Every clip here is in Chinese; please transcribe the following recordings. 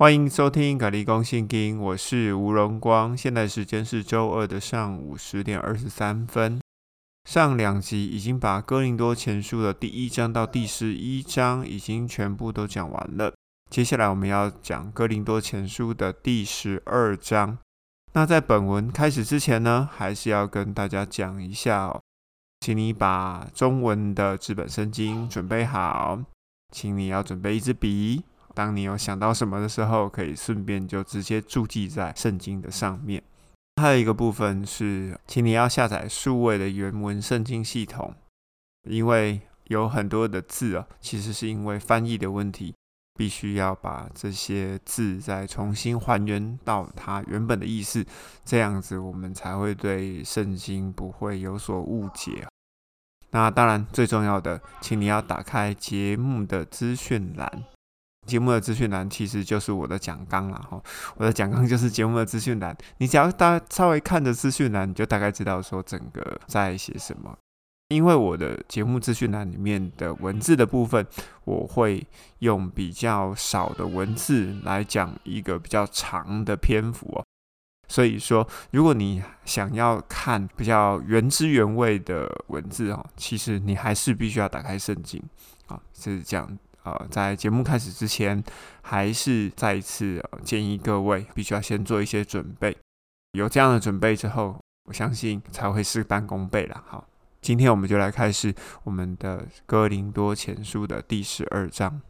欢迎收听《格力公信经》，我是吴荣光。现在时间是周二的上午十点二十三分。上两集已经把《哥林多前书》的第一章到第十一章已经全部都讲完了。接下来我们要讲《哥林多前书》的第十二章。那在本文开始之前呢，还是要跟大家讲一下哦，请你把中文的纸本圣经准备好，请你要准备一支笔。当你有想到什么的时候，可以顺便就直接注记在圣经的上面。还有一个部分是，请你要下载数位的原文圣经系统，因为有很多的字啊，其实是因为翻译的问题，必须要把这些字再重新还原到它原本的意思，这样子我们才会对圣经不会有所误解。那当然最重要的，请你要打开节目的资讯栏。节目的资讯栏其实就是我的讲纲了哈，我的讲纲就是节目的资讯栏。你只要大稍微看着资讯栏，你就大概知道说整个在写什么。因为我的节目资讯栏里面的文字的部分，我会用比较少的文字来讲一个比较长的篇幅哦。所以说，如果你想要看比较原汁原味的文字哦，其实你还是必须要打开圣经啊，是这样。呃，在节目开始之前，还是再一次建议各位必须要先做一些准备。有这样的准备之后，我相信才会事半功倍了。好，今天我们就来开始我们的《哥林多前书》的第十二章。《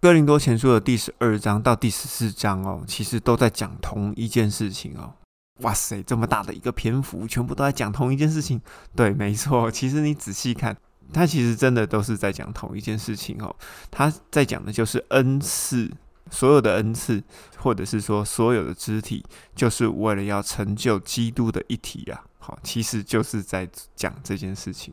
哥林多前书》的第十二章到第十四章哦，其实都在讲同一件事情哦。哇塞，这么大的一个篇幅，全部都在讲同一件事情。对，没错，其实你仔细看。他其实真的都是在讲同一件事情哦，他在讲的就是恩赐，所有的恩赐，或者是说所有的肢体，就是为了要成就基督的一体啊。好，其实就是在讲这件事情。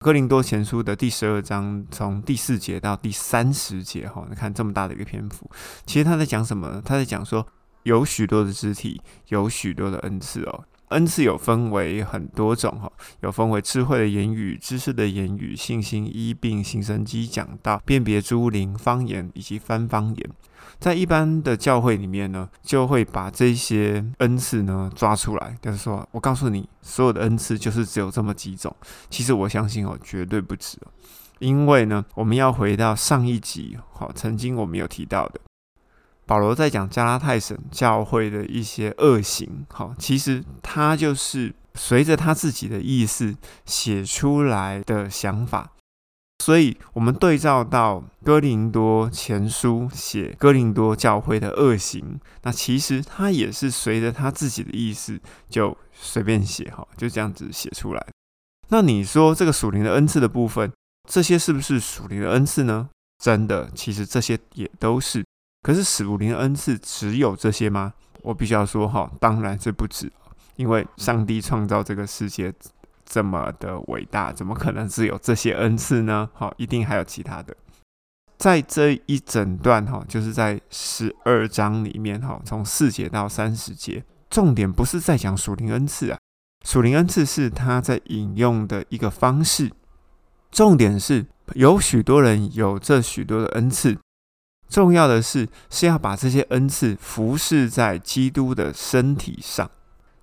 哥林多前书的第十二章，从第四节到第三十节，哈，你看这么大的一个篇幅，其实他在讲什么？他在讲说，有许多的肢体，有许多的恩赐哦。恩赐有分为很多种哈，有分为智慧的言语、知识的言语、信心、医病、行神机、讲道、辨别诸灵、方言以及翻方言。在一般的教会里面呢，就会把这些恩赐呢抓出来，就是说我告诉你，所有的恩赐就是只有这么几种。其实我相信哦，绝对不止哦，因为呢，我们要回到上一集，好，曾经我们有提到的。保罗在讲加拉太省教会的一些恶行，好，其实他就是随着他自己的意思写出来的想法，所以我们对照到哥林多前书写哥林多教会的恶行，那其实他也是随着他自己的意思就随便写，哈，就这样子写出来。那你说这个属灵的恩赐的部分，这些是不是属灵的恩赐呢？真的，其实这些也都是。可是属灵的恩赐只有这些吗？我必须要说哈，当然是不止，因为上帝创造这个世界这么的伟大，怎么可能只有这些恩赐呢？好，一定还有其他的。在这一整段哈，就是在十二章里面哈，从四节到三十节，重点不是在讲属灵恩赐啊，属灵恩赐是他在引用的一个方式，重点是有许多人有这许多的恩赐。重要的是，是要把这些恩赐服侍在基督的身体上。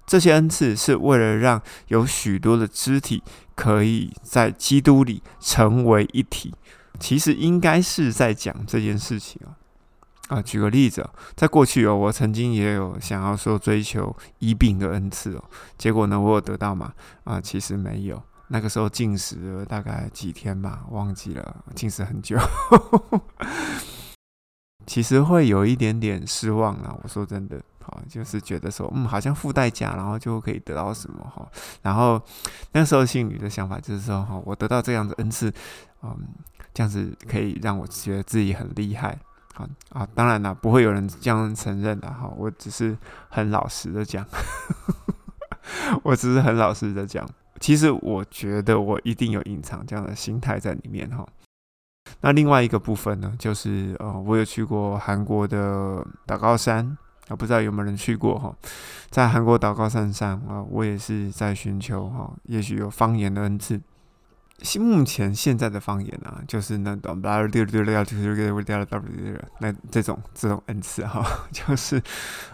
这些恩赐是为了让有许多的肢体可以在基督里成为一体。其实应该是在讲这件事情啊。啊，举个例子，在过去哦，我曾经也有想要说追求医病的恩赐哦，结果呢，我有得到吗？啊，其实没有。那个时候进食了大概几天吧，忘记了，进食很久。其实会有一点点失望啊！我说真的，好，就是觉得说，嗯，好像付代价，然后就可以得到什么哈。然后那时候心里的想法就是说，哈，我得到这样的恩赐，嗯，这样子可以让我觉得自己很厉害，好啊。当然了，不会有人这样承认的哈。我只是很老实的讲，我只是很老实的讲，其实我觉得我一定有隐藏这样的心态在里面哈。那另外一个部分呢，就是呃，我有去过韩国的祷告山啊，不知道有没有人去过哈？在韩国祷告山上啊，我也是在寻求哈，也许有方言的恩赐。目前现在的方言啊，就是那种那这种这种恩赐哈，就是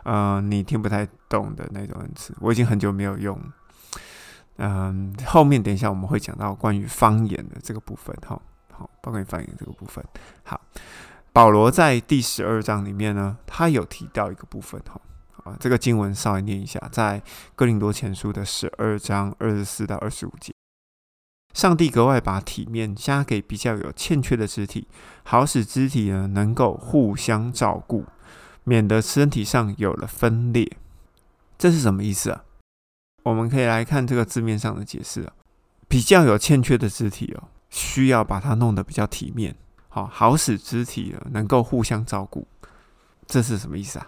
呃你听不太懂的那种恩赐。我已经很久没有用。嗯，后面等一下我们会讲到关于方言的这个部分哈。好，包括方言这个部分。好，保罗在第十二章里面呢，他有提到一个部分哈。啊，这个经文稍微念一下，在哥林多前书的十二章二十四到二十五节。上帝格外把体面加给比较有欠缺的肢体，好使肢体呢能够互相照顾，免得身体上有了分裂。这是什么意思啊？我们可以来看这个字面上的解释啊。比较有欠缺的肢体哦，需要把它弄得比较体面，好，好使肢体能够互相照顾。这是什么意思啊？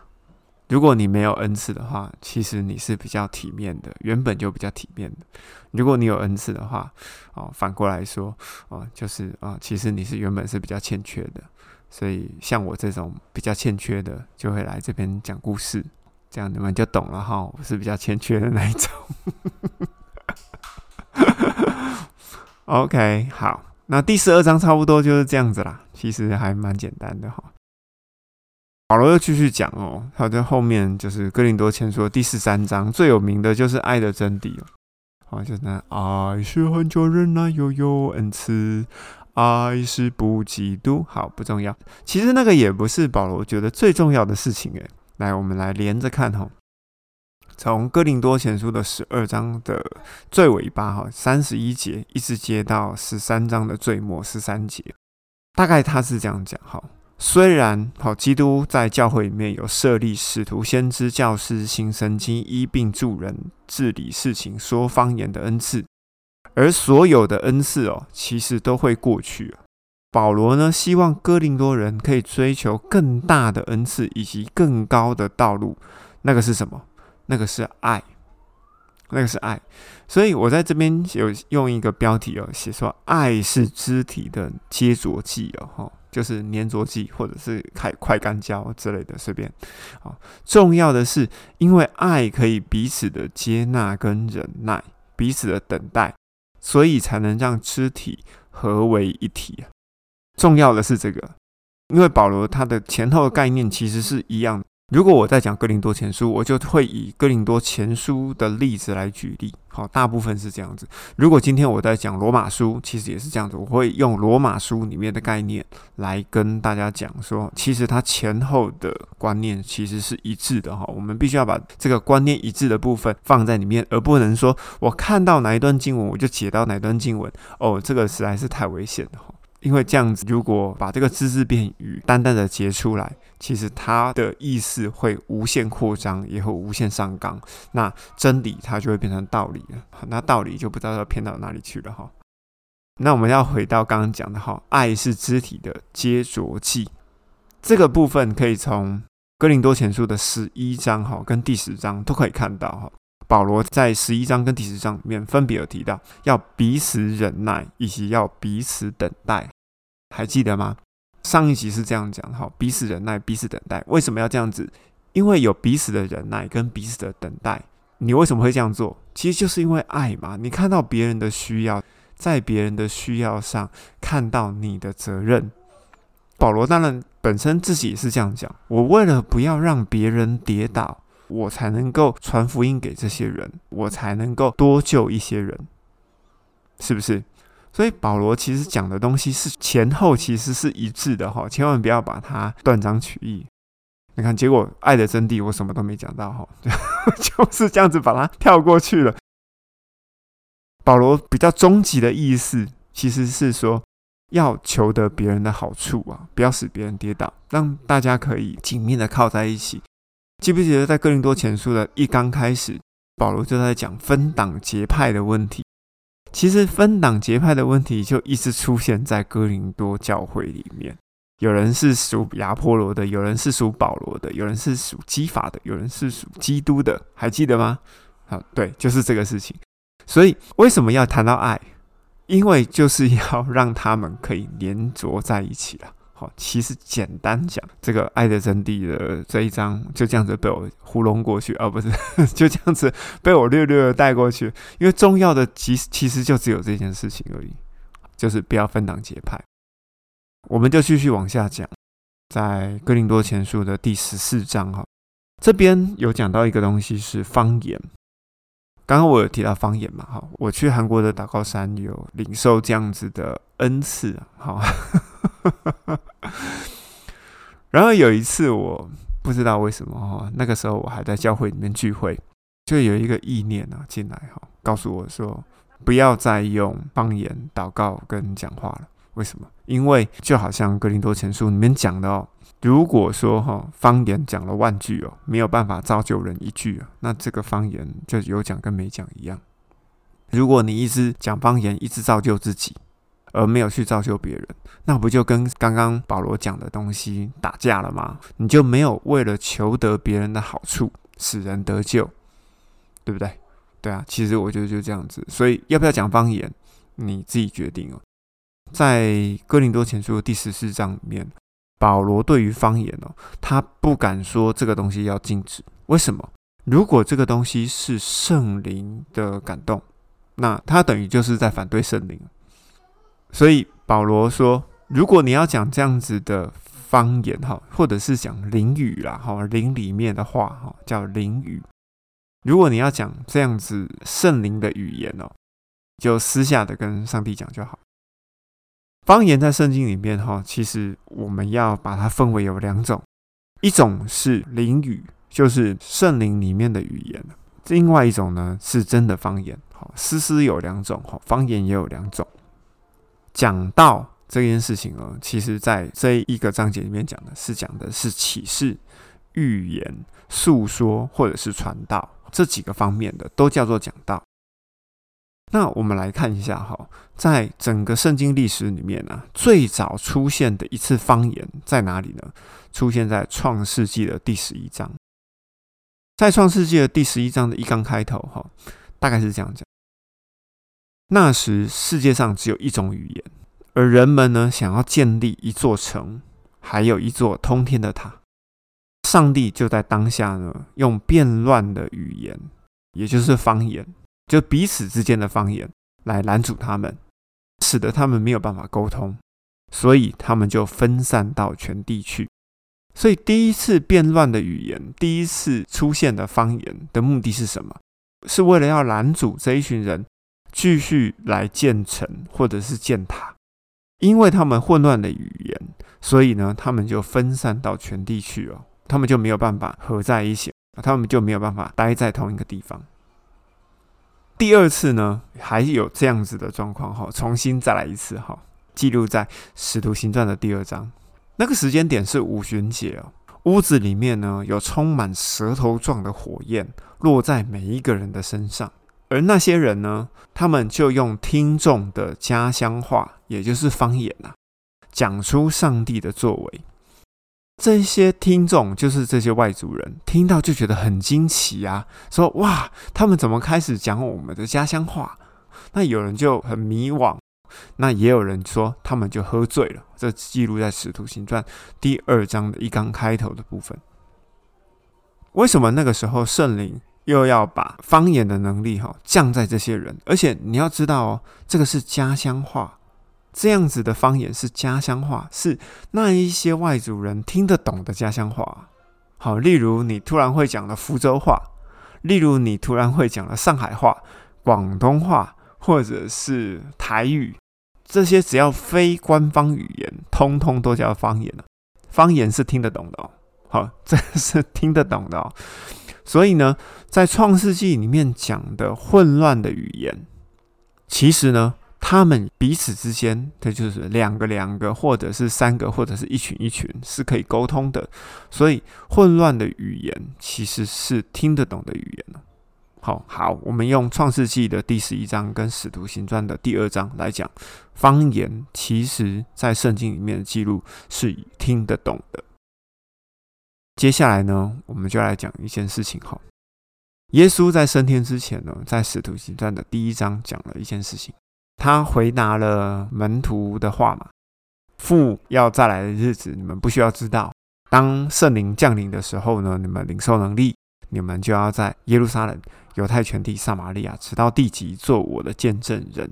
如果你没有恩赐的话，其实你是比较体面的，原本就比较体面的。如果你有恩赐的话，哦，反过来说，哦，就是啊，其实你是原本是比较欠缺的。所以像我这种比较欠缺的，就会来这边讲故事，这样你们就懂了哈。我是比较欠缺的那一种。OK，好，那第十二章差不多就是这样子啦，其实还蛮简单的哈。保罗又继续讲哦，他在后面就是哥林多前书第十三章最有名的就是爱的真谛哦，啊，就是爱是很久忍耐，又有恩慈，爱是不嫉妒。好，不重要，其实那个也不是保罗觉得最重要的事情诶。来，我们来连着看哈，从哥林多前书的十二章的最尾巴哈，三十一节一直接到十三章的最末十三节，大概他是这样讲哈。虽然好，基督在教会里面有设立使徒、先知、教师、行神经、医病助人、治理事情、说方言的恩赐，而所有的恩赐哦，其实都会过去。保罗呢，希望哥林多人可以追求更大的恩赐以及更高的道路。那个是什么？那个是爱，那个是爱。所以我在这边有用一个标题哦，写说爱是肢体的接着剂哦，哈。就是粘着剂，或者是快快干胶之类的，随便。啊，重要的是，因为爱可以彼此的接纳跟忍耐，彼此的等待，所以才能让肢体合为一体。重要的是这个，因为保罗他的前后的概念其实是一样。如果我在讲哥林多前书，我就会以哥林多前书的例子来举例。好，大部分是这样子。如果今天我在讲罗马书，其实也是这样子，我会用罗马书里面的概念来跟大家讲说，其实它前后的观念其实是一致的哈。我们必须要把这个观念一致的部分放在里面，而不能说我看到哪一段经文我就解到哪段经文。哦，这个实在是太危险了哈。因为这样子，如果把这个只字片语单单的截出来，其实它的意思会无限扩张，也会无限上纲。那真理它就会变成道理了，那道理就不知道要偏到哪里去了哈。那我们要回到刚刚讲的哈，爱是肢体的接着剂，这个部分可以从哥林多前书的十一章哈跟第十章都可以看到哈。保罗在十一章跟第十章里面分别有提到要彼此忍耐，以及要彼此等待，还记得吗？上一集是这样讲的，哈，彼此忍耐，彼此等待。为什么要这样子？因为有彼此的忍耐跟彼此的等待。你为什么会这样做？其实就是因为爱嘛。你看到别人的需要，在别人的需要上看到你的责任。保罗当然本身自己也是这样讲。我为了不要让别人跌倒。我才能够传福音给这些人，我才能够多救一些人，是不是？所以保罗其实讲的东西是前后其实是一致的哈，千万不要把它断章取义。你看，结果爱的真谛我什么都没讲到哈，就是这样子把它跳过去了。保罗比较终极的意思其实是说，要求得别人的好处啊，不要使别人跌倒，让大家可以紧密的靠在一起。记不记得在哥林多前书的一刚开始，保罗就在讲分党结派的问题。其实分党结派的问题就一直出现在哥林多教会里面。有人是属亚波罗的，有人是属保罗的，有人是属基法的，有人是属基督的，还记得吗？好，对，就是这个事情。所以为什么要谈到爱？因为就是要让他们可以连着在一起了。其实简单讲，这个爱的真谛的这一章就这样子被我糊弄过去，而不是 就这样子被我略略的带过去。因为重要的其实其实就只有这件事情而已。就是不要分党结派。我们就继续往下讲，在哥林多前书的第十四章哈，这边有讲到一个东西是方言。刚刚我有提到方言嘛，哈，我去韩国的祷告山有领受这样子的恩赐，好。然后有一次我不知道为什么哈，那个时候我还在教会里面聚会，就有一个意念啊进来哈，告诉我说不要再用方言祷告跟讲话了。为什么？因为就好像格林多前书里面讲的哦，如果说哈方言讲了万句哦，没有办法造就人一句啊，那这个方言就有讲跟没讲一样。如果你一直讲方言，一直造就自己，而没有去造就别人，那不就跟刚刚保罗讲的东西打架了吗？你就没有为了求得别人的好处，使人得救，对不对？对啊，其实我觉得就这样子。所以要不要讲方言，你自己决定哦。在哥林多前书第十四章里面，保罗对于方言哦，他不敢说这个东西要禁止。为什么？如果这个东西是圣灵的感动，那他等于就是在反对圣灵。所以保罗说，如果你要讲这样子的方言哈，或者是讲灵语啦哈，灵里面的话哈，叫灵语。如果你要讲这样子圣灵的语言哦，就私下的跟上帝讲就好。方言在圣经里面，哈，其实我们要把它分为有两种，一种是灵语，就是圣灵里面的语言；另外一种呢是真的方言。好，诗诗有两种，哈，方言也有两种。讲道这件事情呢，其实在这一个章节里面讲的是讲的是启示、预言、诉说或者是传道这几个方面的，都叫做讲道。那我们来看一下哈，在整个圣经历史里面呢，最早出现的一次方言在哪里呢？出现在创世纪的第十一章。在创世纪的第十一章的一刚开头哈，大概是这样讲：那时世界上只有一种语言，而人们呢想要建立一座城，还有一座通天的塔。上帝就在当下呢，用变乱的语言，也就是方言。就彼此之间的方言来拦阻他们，使得他们没有办法沟通，所以他们就分散到全地去。所以第一次变乱的语言，第一次出现的方言的目的是什么？是为了要拦阻这一群人继续来建城或者是建塔，因为他们混乱的语言，所以呢，他们就分散到全地去哦，他们就没有办法合在一起，他们就没有办法待在同一个地方。第二次呢，还有这样子的状况哈，重新再来一次哈，记录在《使徒行传》的第二章。那个时间点是五旬节哦，屋子里面呢有充满舌头状的火焰落在每一个人的身上，而那些人呢，他们就用听众的家乡话，也就是方言呐，讲出上帝的作为。这些听众就是这些外族人，听到就觉得很惊奇啊，说：“哇，他们怎么开始讲我们的家乡话？”那有人就很迷惘，那也有人说他们就喝醉了。这记录在《使徒行传》第二章的一刚开头的部分。为什么那个时候圣灵又要把方言的能力哈降在这些人？而且你要知道哦，这个是家乡话。这样子的方言是家乡话，是那一些外族人听得懂的家乡话。好，例如你突然会讲了福州话，例如你突然会讲了上海话、广东话，或者是台语，这些只要非官方语言，通通都叫方言了。方言是听得懂的哦。好，这是听得懂的哦。所以呢，在创世纪里面讲的混乱的语言，其实呢。他们彼此之间，它就是两个两个，或者是三个，或者是一群一群，是可以沟通的。所以混乱的语言其实是听得懂的语言好好，我们用创世纪的第十一章跟使徒行传的第二章来讲，方言其实在圣经里面的记录是听得懂的。接下来呢，我们就来讲一件事情哈。耶稣在升天之前呢，在使徒行传的第一章讲了一件事情。他回答了门徒的话嘛，父要再来的日子，你们不需要知道。当圣灵降临的时候呢，你们领受能力，你们就要在耶路撒冷、犹太全地、撒玛利亚，直到地极，做我的见证人。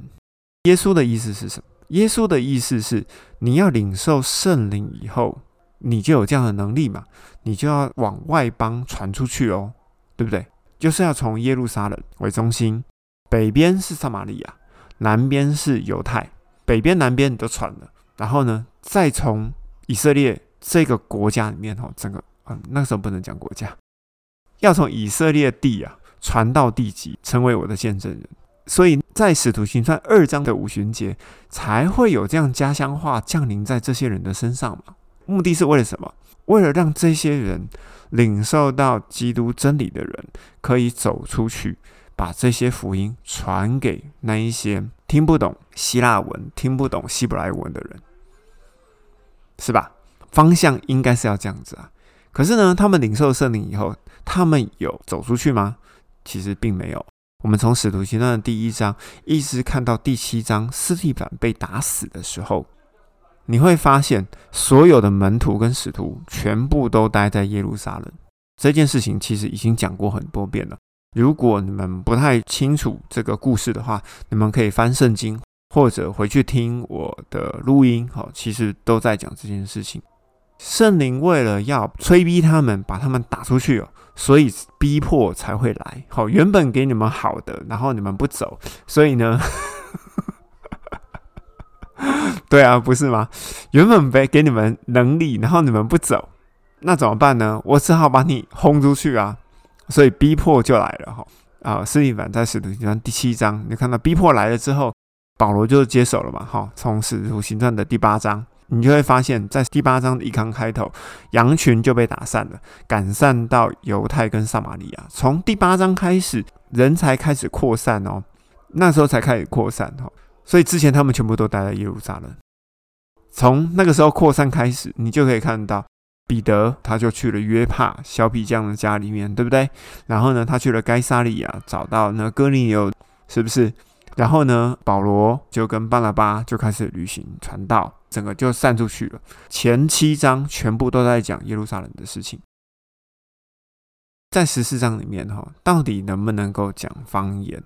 耶稣的意思是什么？耶稣的意思是，你要领受圣灵以后，你就有这样的能力嘛，你就要往外邦传出去哦，对不对？就是要从耶路撒冷为中心，北边是撒玛利亚，南边是犹太，北边南边你都传了，然后呢，再从以色列这个国家里面哦，整个嗯，那时候不能讲国家，要从以色列地啊传到地极，成为我的见证人。所以在使徒行传二章的五旬节，才会有这样家乡话降临在这些人的身上嘛？目的是为了什么？为了让这些人领受到基督真理的人，可以走出去，把这些福音传给那一些听不懂希腊文、听不懂希伯来文的人，是吧？方向应该是要这样子啊。可是呢，他们领受圣灵以后，他们有走出去吗？其实并没有。我们从使徒行传的第一章一直看到第七章，斯蒂凡被打死的时候，你会发现所有的门徒跟使徒全部都待在耶路撒冷。这件事情其实已经讲过很多遍了。如果你们不太清楚这个故事的话，你们可以翻圣经或者回去听我的录音。好，其实都在讲这件事情。圣灵为了要催逼他们，把他们打出去哦。所以逼迫才会来，好，原本给你们好的，然后你们不走，所以呢，对啊，不是吗？原本给给你们能力，然后你们不走，那怎么办呢？我只好把你轰出去啊！所以逼迫就来了，哈啊！斯蒂凡在使徒行传第七章，你看到逼迫来了之后，保罗就接手了嘛，哈，从使徒行传的第八章。你就会发现，在第八章的一刚开头，羊群就被打散了，赶散到犹太跟撒玛利亚。从第八章开始，人才开始扩散哦，那时候才开始扩散哦。所以之前他们全部都待在耶路撒冷。从那个时候扩散开始，你就可以看到彼得他就去了约帕小皮匠的家里面，对不对？然后呢，他去了该撒利亚，找到那哥尼流，是不是？然后呢，保罗就跟巴拿巴就开始旅行传道。整个就散出去了。前七章全部都在讲耶路撒冷的事情，在十四章里面哈，到底能不能够讲方言？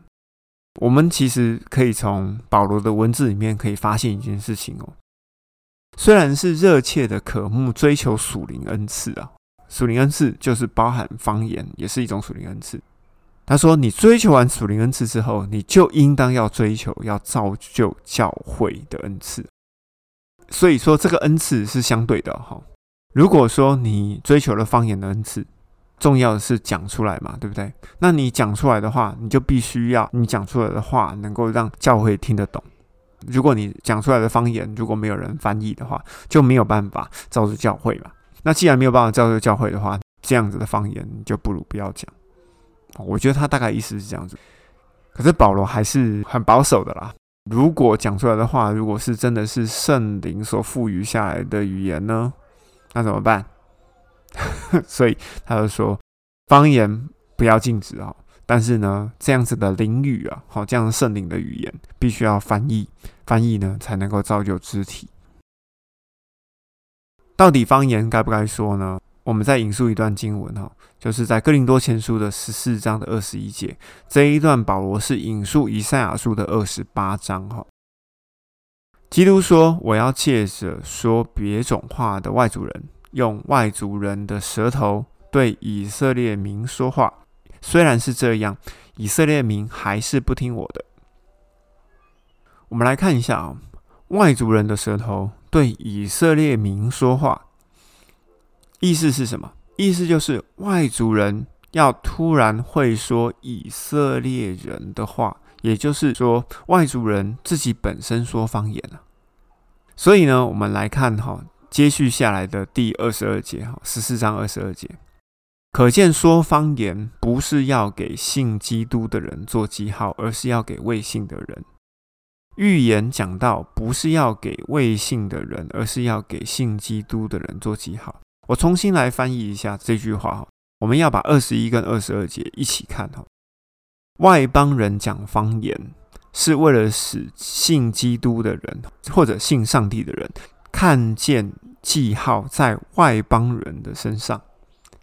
我们其实可以从保罗的文字里面可以发现一件事情哦。虽然是热切的渴慕追求属灵恩赐啊，属灵恩赐就是包含方言，也是一种属灵恩赐。他说：“你追求完属灵恩赐之后，你就应当要追求要造就教会的恩赐。”所以说，这个恩赐是相对的哈。如果说你追求了方言的恩赐，重要的是讲出来嘛，对不对？那你讲出来的话，你就必须要你讲出来的话能够让教会听得懂。如果你讲出来的方言如果没有人翻译的话，就没有办法造就教会嘛。那既然没有办法造就教会的话，这样子的方言就不如不要讲。我觉得他大概意思是这样子。可是保罗还是很保守的啦。如果讲出来的话，如果是真的是圣灵所赋予下来的语言呢，那怎么办？所以他就说，方言不要禁止啊，但是呢，这样子的灵语啊，好，这样圣灵的语言必须要翻译，翻译呢才能够造就肢体。到底方言该不该说呢？我们再引述一段经文哈，就是在哥林多前书的十四章的二十一节，这一段保罗是引述以赛亚书的二十八章哈。基督说：“我要借着说别种话的外族人，用外族人的舌头对以色列民说话。虽然是这样，以色列民还是不听我的。”我们来看一下啊，外族人的舌头对以色列民说话。意思是什么？意思就是外族人要突然会说以色列人的话，也就是说外族人自己本身说方言啊。所以呢，我们来看哈，接续下来的第二十二节哈，十四章二十二节，可见说方言不是要给信基督的人做记号，而是要给未信的人。预言讲到不是要给未信的人，而是要给信基督的人做记号。我重新来翻译一下这句话哈，我们要把二十一跟二十二节一起看哈。外邦人讲方言是为了使信基督的人或者信上帝的人看见记号在外邦人的身上。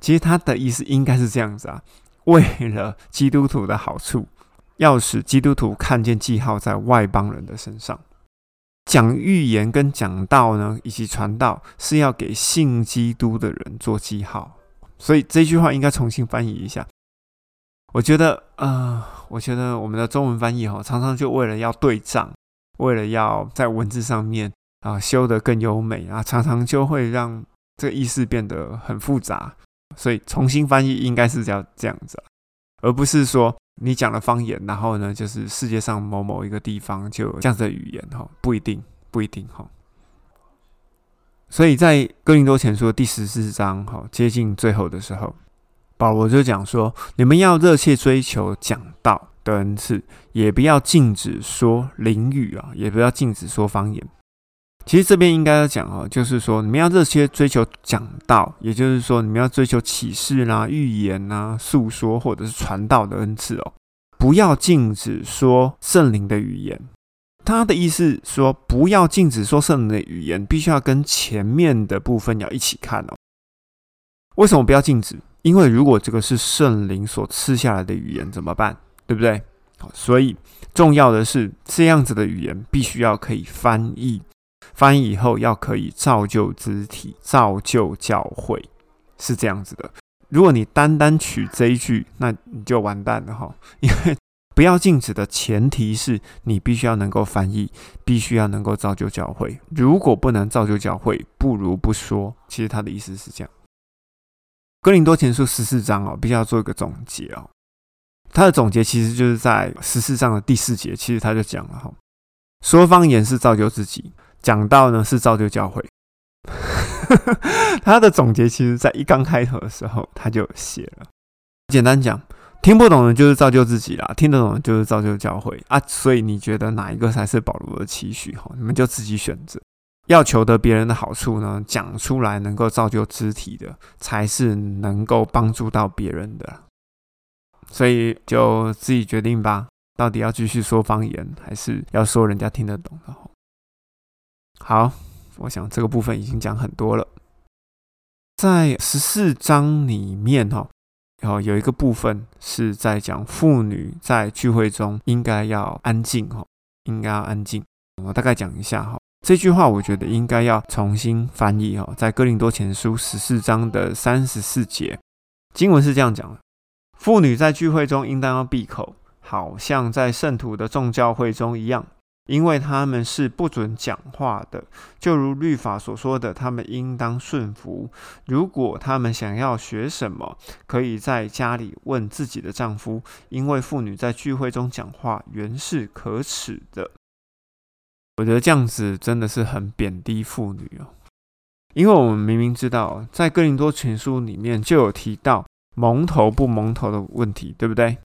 其实他的意思应该是这样子啊，为了基督徒的好处，要使基督徒看见记号在外邦人的身上。讲预言跟讲道呢，以及传道是要给信基督的人做记号，所以这句话应该重新翻译一下。我觉得，呃，我觉得我们的中文翻译哈，常常就为了要对仗，为了要在文字上面啊修得更优美啊，常常就会让这个意思变得很复杂。所以重新翻译应该是要这样子，而不是说你讲了方言，然后呢，就是世界上某某一个地方就有这样的语言哈，不一定，不一定哈。所以在哥林多前书第十四章哈，接近最后的时候。保罗就讲说：“你们要热切追求讲道的恩赐，也不要禁止说灵语啊，也不要禁止说方言。其实这边应该要讲哦，就是说你们要这些追求讲道，也就是说你们要追求启示啦、预言呐、诉说或者是传道的恩赐哦，不要禁止说圣灵的语言。他的意思说，不要禁止说圣灵的语言，必须要跟前面的部分要一起看哦。为什么不要禁止？”因为如果这个是圣灵所赐下来的语言怎么办？对不对？所以重要的是这样子的语言必须要可以翻译，翻译以后要可以造就肢体、造就教会，是这样子的。如果你单单取这一句，那你就完蛋了哈。因为不要禁止的前提是你必须要能够翻译，必须要能够造就教会。如果不能造就教会，不如不说。其实他的意思是这样。哥林多前书十四章哦，必须要做一个总结哦。他的总结其实就是在十四章的第四节，其实他就讲了哈，说方言是造就自己，讲到呢是造就教会。他的总结其实在一刚开头的时候他就写了，简单讲，听不懂的就是造就自己啦，听得懂的就是造就教会啊。所以你觉得哪一个才是保罗的期许哈？你们就自己选择。要求得别人的好处呢，讲出来能够造就肢体的，才是能够帮助到别人的。所以就自己决定吧，到底要继续说方言，还是要说人家听得懂的？好，我想这个部分已经讲很多了。在十四章里面哈，然后有一个部分是在讲妇女在聚会中应该要安静哈，应该要安静。我大概讲一下哈。这句话我觉得应该要重新翻译哦，在哥林多前书十四章的三十四节，经文是这样讲的：妇女在聚会中应当要闭口，好像在圣徒的众教会中一样，因为他们是不准讲话的。就如律法所说的，他们应当顺服。如果他们想要学什么，可以在家里问自己的丈夫，因为妇女在聚会中讲话原是可耻的。我觉得这样子真的是很贬低妇女哦，因为我们明明知道，在哥林多前书里面就有提到蒙头不蒙头的问题，对不对？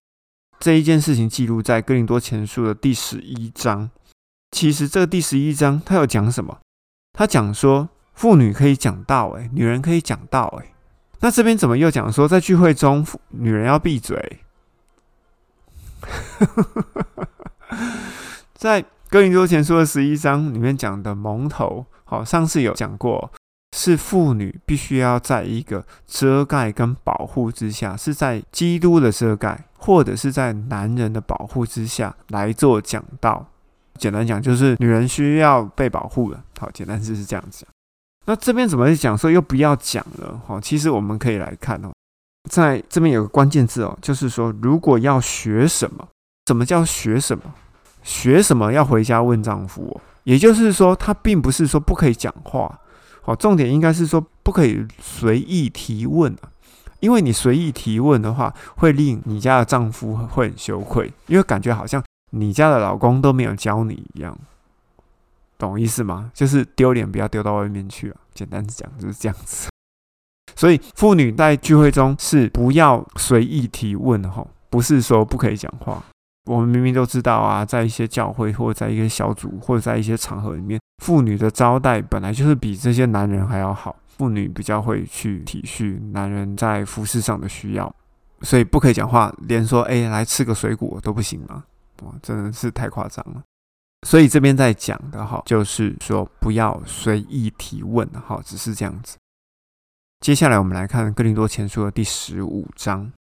这一件事情记录在哥林多前书的第十一章。其实这个第十一章他有讲什么？他讲说妇女可以讲道，诶，女人可以讲道，诶。那这边怎么又讲说在聚会中女人要闭嘴？在哥林多前书的十一章里面讲的蒙头，好，上次有讲过，是妇女必须要在一个遮盖跟保护之下，是在基督的遮盖，或者是在男人的保护之下来做讲道。简单讲，就是女人需要被保护的。好，简单就是这样子。那这边怎么讲说又不要讲了？好，其实我们可以来看哦，在这边有个关键字哦，就是说如果要学什么，什么叫学什么？学什么要回家问丈夫，也就是说，他并不是说不可以讲话，好，重点应该是说不可以随意提问啊，因为你随意提问的话，会令你家的丈夫会很羞愧，因为感觉好像你家的老公都没有教你一样，懂意思吗？就是丢脸不要丢到外面去啊，简单讲就是这样子。所以妇女在聚会中是不要随意提问哈，不是说不可以讲话。我们明明都知道啊，在一些教会或者在一些小组或者在一些场合里面，妇女的招待本来就是比这些男人还要好。妇女比较会去体恤男人在服饰上的需要，所以不可以讲话，连说哎来吃个水果都不行吗？哇，真的是太夸张了。所以这边在讲的哈，就是说不要随意提问哈，只是这样子。接下来我们来看《哥林多前书》的第十五章。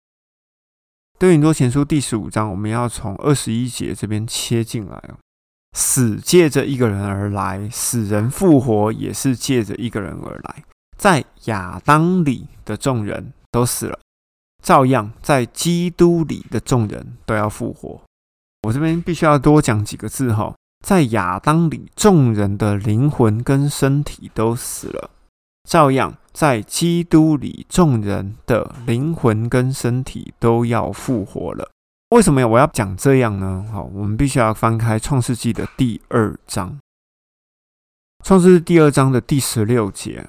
哥林多前书第十五章，我们要从二十一节这边切进来哦。死借着一个人而来，死人复活也是借着一个人而来。在亚当里的众人都死了，照样在基督里的众人都要复活。我这边必须要多讲几个字哈，在亚当里众人的灵魂跟身体都死了，照样在基督里众人的灵魂跟身体都要复活了。为什么我要讲这样呢？好，我们必须要翻开《创世纪》的第二章，《创世纪》第二章的第十六节，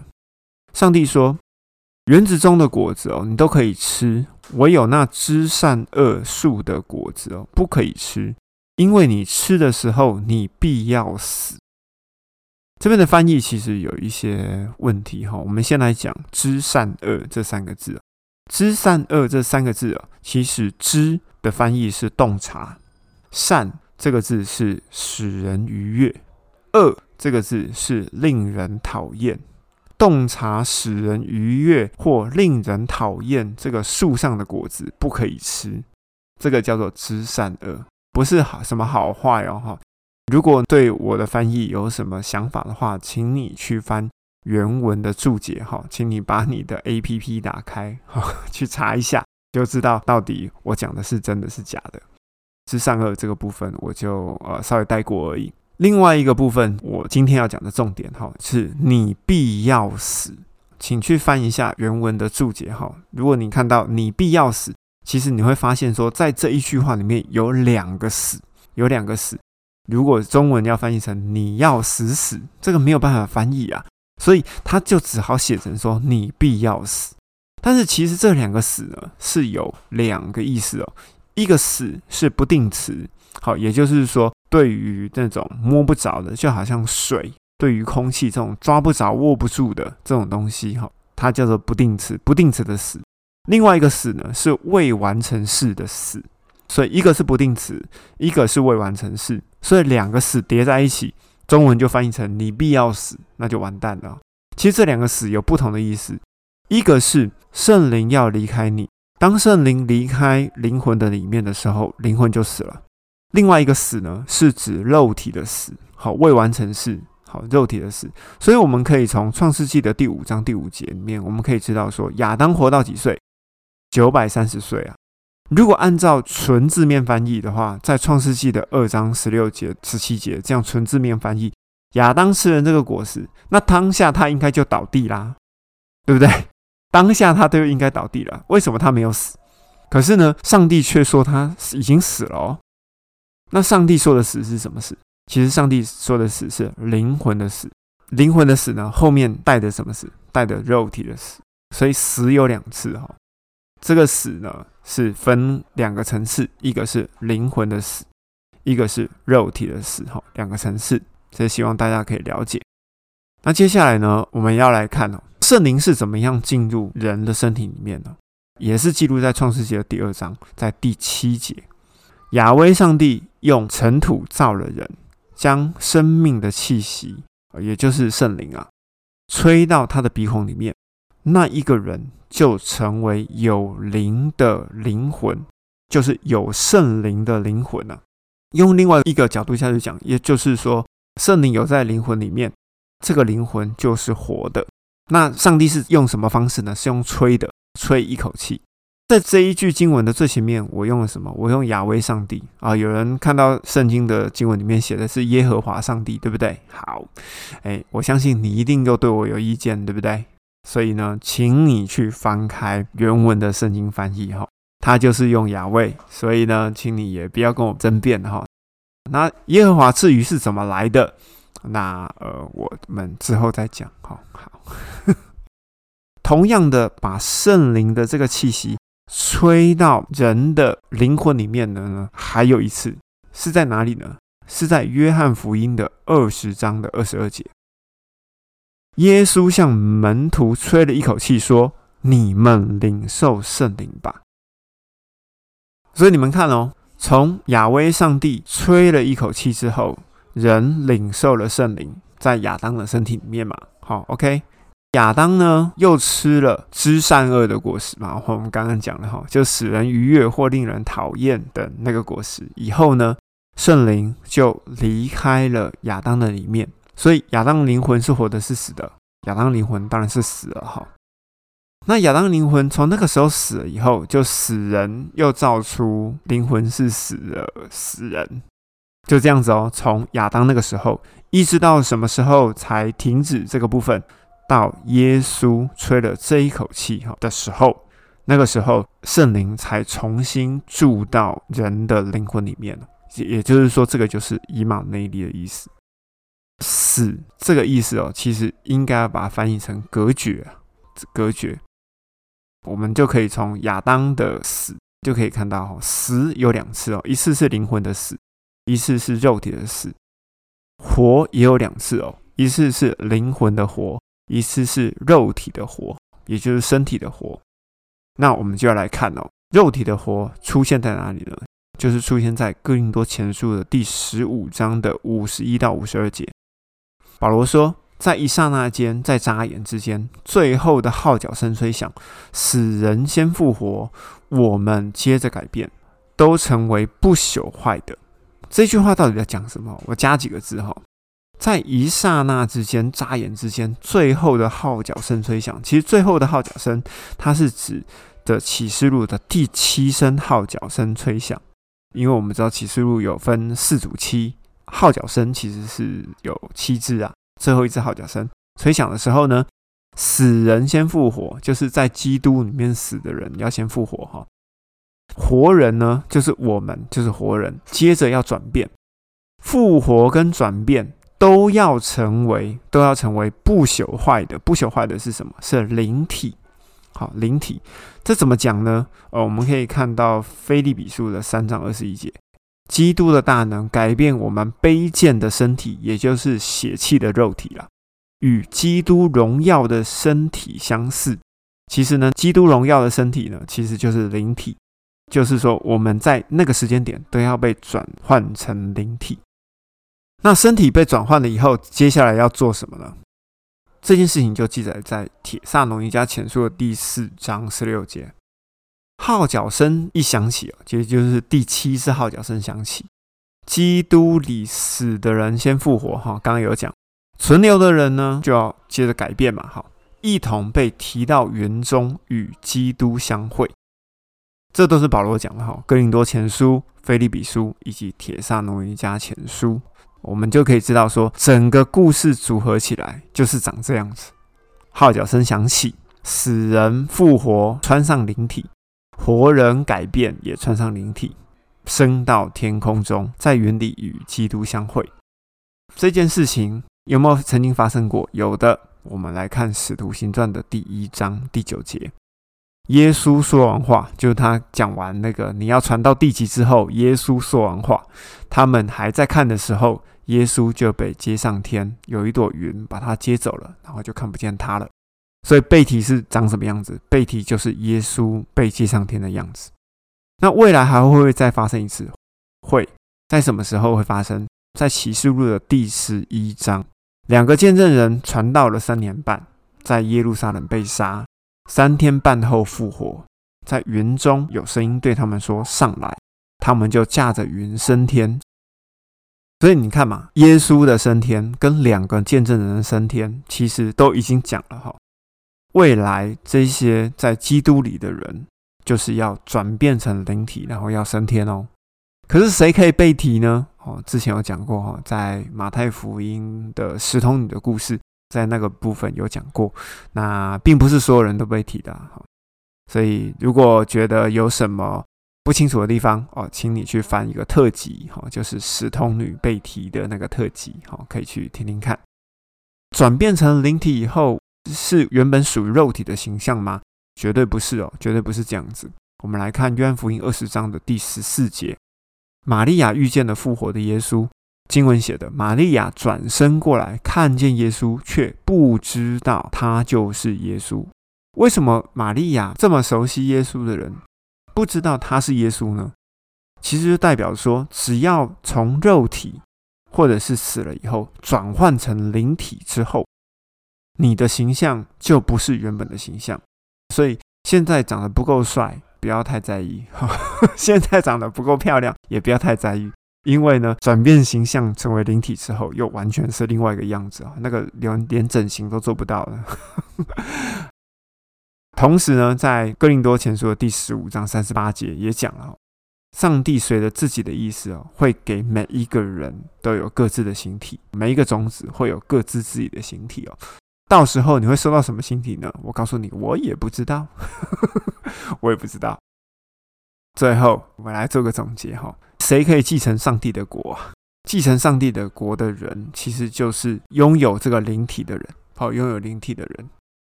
上帝说：“园子中的果子哦，你都可以吃；唯有那知善恶树的果子哦，不可以吃，因为你吃的时候，你必要死。”这边的翻译其实有一些问题哈。我们先来讲“知善恶”这三个字，“知善恶”这三个字啊，其实“知”。的翻译是洞察，善这个字是使人愉悦，恶这个字是令人讨厌。洞察使人愉悦或令人讨厌，这个树上的果子不可以吃，这个叫做知善恶，不是好什么好坏哦哈。如果对我的翻译有什么想法的话，请你去翻原文的注解哈，请你把你的 A P P 打开哈，去查一下。就知道到底我讲的是真的是假的。知善恶这个部分，我就呃稍微带过而已。另外一个部分，我今天要讲的重点哈，是你必要死，请去翻一下原文的注解哈。如果你看到你必要死，其实你会发现说，在这一句话里面有两个死，有两个死。如果中文要翻译成你要死死，这个没有办法翻译啊，所以他就只好写成说你必要死。但是其实这两个“死”呢是有两个意思哦。一个“死”是不定词，好，也就是说，对于那种摸不着的，就好像水，对于空气这种抓不着、握不住的这种东西，哈，它叫做不定词，不定词的“死”。另外一个“死”呢是未完成式的“死”，所以一个是不定词，一个是未完成式，所以两个“死”叠在一起，中文就翻译成“你必要死”，那就完蛋了。其实这两个“死”有不同的意思。一个是圣灵要离开你，当圣灵离开灵魂的里面的时候，灵魂就死了。另外一个死呢，是指肉体的死，好未完成式，好肉体的死。所以我们可以从创世纪的第五章第五节里面，我们可以知道说，亚当活到几岁？九百三十岁啊。如果按照纯字面翻译的话，在创世纪的二章十六节、十七节这样纯字面翻译，亚当吃了这个果实，那当下他应该就倒地啦，对不对？当下他都应该倒地了，为什么他没有死？可是呢，上帝却说他已经死了哦。那上帝说的死是什么死？其实上帝说的死是灵魂的死。灵魂的死呢，后面带的什么死？带的肉体的死。所以死有两次哈。这个死呢是分两个层次，一个是灵魂的死，一个是肉体的死哈，两个层次。所以希望大家可以了解。那接下来呢，我们要来看哦。圣灵是怎么样进入人的身体里面呢？也是记录在创世纪的第二章，在第七节，亚威上帝用尘土造了人，将生命的气息，也就是圣灵啊，吹到他的鼻孔里面，那一个人就成为有灵的灵魂，就是有圣灵的灵魂啊。用另外一个角度下去讲，也就是说，圣灵有在灵魂里面，这个灵魂就是活的。那上帝是用什么方式呢？是用吹的，吹一口气。在这一句经文的最前面，我用了什么？我用亚威上帝啊。有人看到圣经的经文里面写的是耶和华上帝，对不对？好，哎，我相信你一定又对我有意见，对不对？所以呢，请你去翻开原文的圣经翻译哈，它就是用亚威，所以呢，请你也不要跟我争辩哈。那耶和华至于是怎么来的？那呃，我们之后再讲哈。好。同样的，把圣灵的这个气息吹到人的灵魂里面的呢，还有一次是在哪里呢？是在约翰福音的二十章的二十二节。耶稣向门徒吹了一口气，说：“你们领受圣灵吧。”所以你们看哦，从亚威上帝吹了一口气之后，人领受了圣灵，在亚当的身体里面嘛。好，OK。亚当呢，又吃了知善恶的果实嘛？我们刚刚讲了哈，就使人愉悦或令人讨厌的那个果实。以后呢，圣灵就离开了亚当的里面，所以亚当灵魂是活的，是死的。亚当灵魂当然是死了哈。那亚当灵魂从那个时候死了以后，就死人又造出灵魂是死的死人，就这样子哦。从亚当那个时候一直到什么时候才停止这个部分？到耶稣吹了这一口气哈的时候，那个时候圣灵才重新住到人的灵魂里面了。也就是说，这个就是以马内利的意思。死这个意思哦，其实应该把它翻译成隔绝，隔绝。我们就可以从亚当的死就可以看到，哈，死有两次哦，一次是灵魂的死，一次是肉体的死。活也有两次哦，一次是灵魂的活，一次是肉体的活，也就是身体的活。那我们就要来看哦，肉体的活出现在哪里呢？就是出现在哥林多前书的第十五章的五十一到五十二节。保罗说。在一刹那间，在眨眼之间，最后的号角声吹响，死人先复活，我们接着改变，都成为不朽坏的。这句话到底在讲什么？我加几个字哈，在一刹那之间，眨眼之间，最后的号角声吹响。其实最后的号角声，它是指的启示录的第七声号角声吹响，因为我们知道启示录有分四组七，号角声其实是有七支啊。最后一次号角声吹响的时候呢，死人先复活，就是在基督里面死的人要先复活哈。活人呢，就是我们，就是活人，接着要转变，复活跟转变都要成为，都要成为不朽坏的。不朽坏的是什么？是灵体。好，灵体，这怎么讲呢？呃，我们可以看到菲利比书的三章二十一节。基督的大能改变我们卑贱的身体，也就是血气的肉体了，与基督荣耀的身体相似。其实呢，基督荣耀的身体呢，其实就是灵体，就是说我们在那个时间点都要被转换成灵体。那身体被转换了以后，接下来要做什么呢？这件事情就记载在《铁萨农尼加前书》的第四章十六节。号角声一响起，其实就是第七次号角声响起，基督里死的人先复活哈。刚刚有讲，存留的人呢就要接着改变嘛，哈，一同被提到园中与基督相会。这都是保罗讲的哈，《哥林多前书》、《菲利比书》以及《铁萨罗尼迦前书》，我们就可以知道说，整个故事组合起来就是长这样子：号角声响起，死人复活，穿上灵体。活人改变，也穿上灵体，升到天空中，在云里与基督相会。这件事情有没有曾经发生过？有的。我们来看《使徒行传》的第一章第九节，耶稣说完话，就是他讲完那个你要传到地极之后，耶稣说完话，他们还在看的时候，耶稣就被接上天，有一朵云把他接走了，然后就看不见他了。所以背题是长什么样子？背题就是耶稣被接上天的样子。那未来还会不会再发生一次？会在什么时候会发生？在启示录的第十一章，两个见证人传道了三年半，在耶路撒冷被杀，三天半后复活，在云中有声音对他们说：“上来。”他们就驾着云升天。所以你看嘛，耶稣的升天跟两个见证人的升天，其实都已经讲了哈。未来这些在基督里的人，就是要转变成灵体，然后要升天哦。可是谁可以被提呢？哦，之前有讲过哈，在马太福音的十童女的故事，在那个部分有讲过。那并不是所有人都被提的。所以如果觉得有什么不清楚的地方哦，请你去翻一个特辑哈，就是十童女被提的那个特辑哈，可以去听听看。转变成灵体以后。是原本属于肉体的形象吗？绝对不是哦，绝对不是这样子。我们来看约翰福音二十章的第十四节，玛利亚遇见了复活的耶稣。经文写的，玛利亚转身过来，看见耶稣，却不知道他就是耶稣。为什么玛利亚这么熟悉耶稣的人，不知道他是耶稣呢？其实就代表说，只要从肉体或者是死了以后，转换成灵体之后。你的形象就不是原本的形象，所以现在长得不够帅，不要太在意；现在长得不够漂亮，也不要太在意，因为呢，转变形象成为灵体之后，又完全是另外一个样子啊，那个连连整形都做不到了。同时呢，在哥林多前书的第十五章三十八节也讲了，上帝随着自己的意思哦，会给每一个人都有各自的形体，每一个种子会有各自自己的形体哦。到时候你会收到什么形体呢？我告诉你，我也不知道，我也不知道。最后，我们来做个总结哈。谁可以继承上帝的国？继承上帝的国的人，其实就是拥有这个灵体的人。好，拥有灵体的人，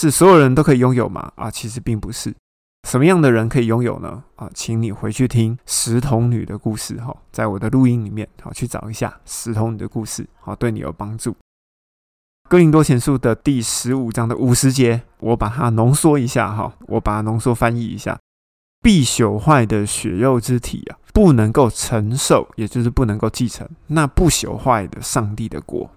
是所有人都可以拥有吗？啊，其实并不是。什么样的人可以拥有呢？啊，请你回去听石童女的故事哈，在我的录音里面，好去找一下石童女的故事，好对你有帮助。哥林多前书的第十五章的五十节，我把它浓缩一下哈，我把它浓缩翻译一下。必朽坏的血肉之体啊，不能够承受，也就是不能够继承那不朽坏的上帝的国。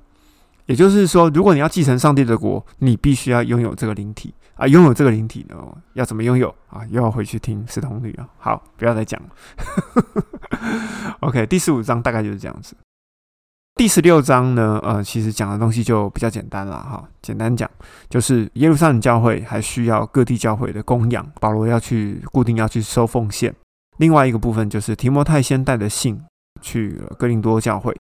也就是说，如果你要继承上帝的国，你必须要拥有这个灵体啊。拥有这个灵体呢，要怎么拥有啊？又要回去听使童女啊。好，不要再讲了。OK，第十五章大概就是这样子。第十六章呢，呃，其实讲的东西就比较简单了哈。简单讲，就是耶路撒冷教会还需要各地教会的供养，保罗要去固定要去收奉献。另外一个部分就是提摩太先带的信去哥林多教会，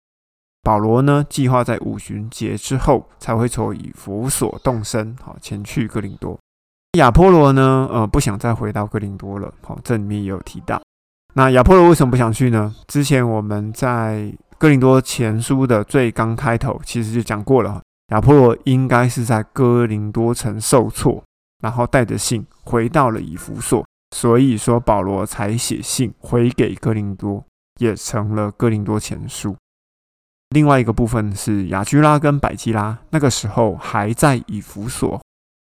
保罗呢计划在五旬节之后才会从以弗所动身，好前去哥林多。亚波罗呢，呃，不想再回到哥林多了，好，这里面也有提到。那亚波罗为什么不想去呢？之前我们在哥林多前书的最刚开头，其实就讲过了，亚波罗应该是在哥林多城受挫，然后带着信回到了以弗所，所以说保罗才写信回给哥林多，也成了哥林多前书。另外一个部分是雅居拉跟百基拉，那个时候还在以弗所，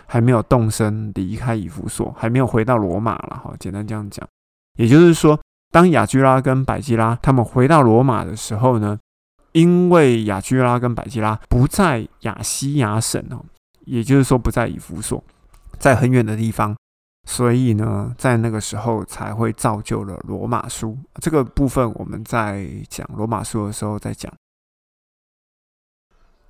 还没有动身离开以弗所，还没有回到罗马了哈。简单这样讲，也就是说。当雅居拉跟百基拉他们回到罗马的时候呢，因为雅居拉跟百基拉不在亚西亚省哦，也就是说不在以弗所，在很远的地方，所以呢，在那个时候才会造就了罗马书这个部分。我们在讲罗马书的时候再讲。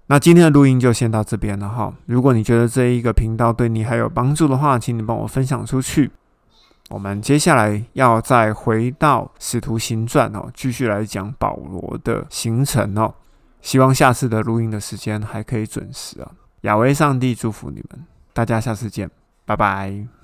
那今天的录音就先到这边了哈。如果你觉得这一个频道对你还有帮助的话，请你帮我分享出去。我们接下来要再回到《使徒行传》哦，继续来讲保罗的行程哦。希望下次的录音的时间还可以准时啊！亚威上帝祝福你们，大家下次见，拜拜。